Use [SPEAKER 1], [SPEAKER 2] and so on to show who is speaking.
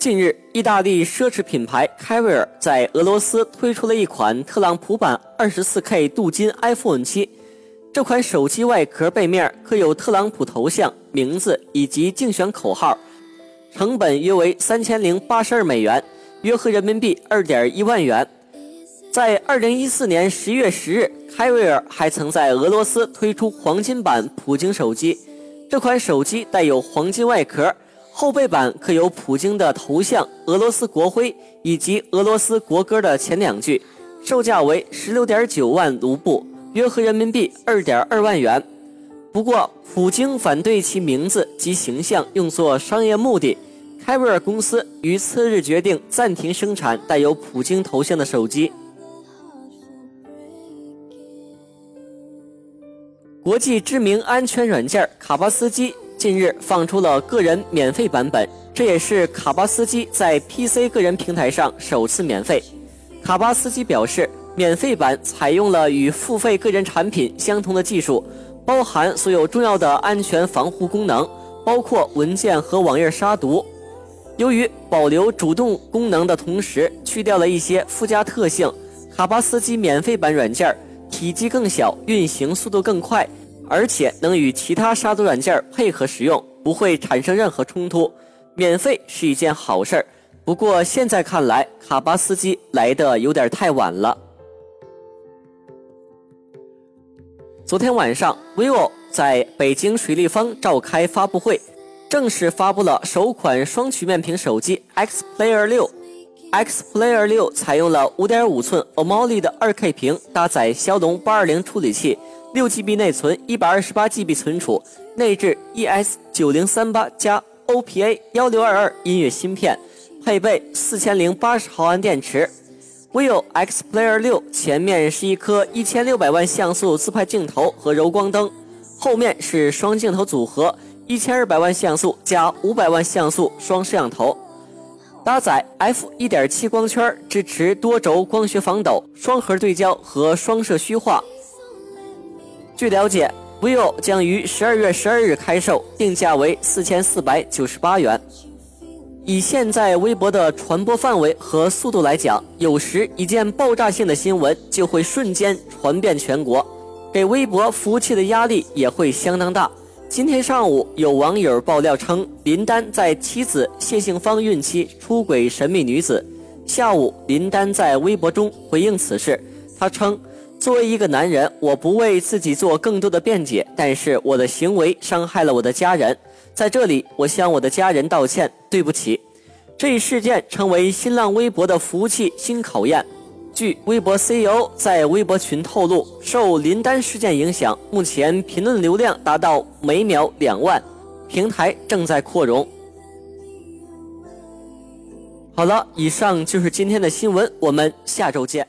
[SPEAKER 1] 近日，意大利奢侈品牌凯威尔在俄罗斯推出了一款特朗普版 24K 镀金 iPhone 7。这款手机外壳背面刻有特朗普头像、名字以及竞选口号，成本约为三千零八十二美元，约合人民币二点一万元。在二零一四年十一月十日，凯威尔还曾在俄罗斯推出黄金版普京手机。这款手机带有黄金外壳。后背板刻有普京的头像、俄罗斯国徽以及俄罗斯国歌的前两句，售价为十六点九万卢布，约合人民币二点二万元。不过，普京反对其名字及形象用作商业目的，凯威尔公司于次日决定暂停生产带有普京头像的手机。国际知名安全软件卡巴斯基。近日放出了个人免费版本，这也是卡巴斯基在 PC 个人平台上首次免费。卡巴斯基表示，免费版采用了与付费个人产品相同的技术，包含所有重要的安全防护功能，包括文件和网页杀毒。由于保留主动功能的同时去掉了一些附加特性，卡巴斯基免费版软件体积更小，运行速度更快。而且能与其他杀毒软件配合使用，不会产生任何冲突。免费是一件好事儿，不过现在看来，卡巴斯基来的有点太晚了。昨天晚上，vivo 在北京水立方召开发布会，正式发布了首款双曲面屏手机 X Player 六。X Player 六采用了5.5寸 AMOLED 的 2K 屏，搭载骁龙820处理器。六 GB 内存，一百二十八 GB 存储，内置 ES 九零三八加 OPA 幺六二二音乐芯片，配备四千零八十毫安电池。vivo X Player 六前面是一颗一千六百万像素自拍镜头和柔光灯，后面是双镜头组合，一千二百万像素加五百万像素双摄像头，搭载 F 一点七光圈，支持多轴光学防抖、双核对焦和双摄虚化。据了解，vivo 将于十二月十二日开售，定价为四千四百九十八元。以现在微博的传播范围和速度来讲，有时一件爆炸性的新闻就会瞬间传遍全国，给微博服务器的压力也会相当大。今天上午，有网友爆料称，林丹在妻子谢杏芳孕期出轨神秘女子。下午，林丹在微博中回应此事，他称。作为一个男人，我不为自己做更多的辩解，但是我的行为伤害了我的家人，在这里我向我的家人道歉，对不起。这一事件成为新浪微博的服务器新考验。据微博 CEO 在微博群透露，受林丹事件影响，目前评论流量达到每秒两万，平台正在扩容。好了，以上就是今天的新闻，我们下周见。